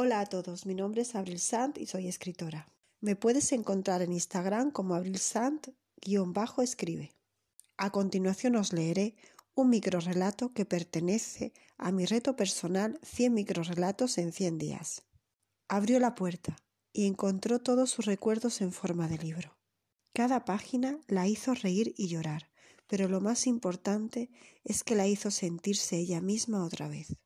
Hola a todos, mi nombre es Abril Sant y soy escritora. Me puedes encontrar en Instagram como Abril Sant-escribe. A continuación os leeré un microrelato que pertenece a mi reto personal 100 microrelatos en 100 días. Abrió la puerta y encontró todos sus recuerdos en forma de libro. Cada página la hizo reír y llorar, pero lo más importante es que la hizo sentirse ella misma otra vez.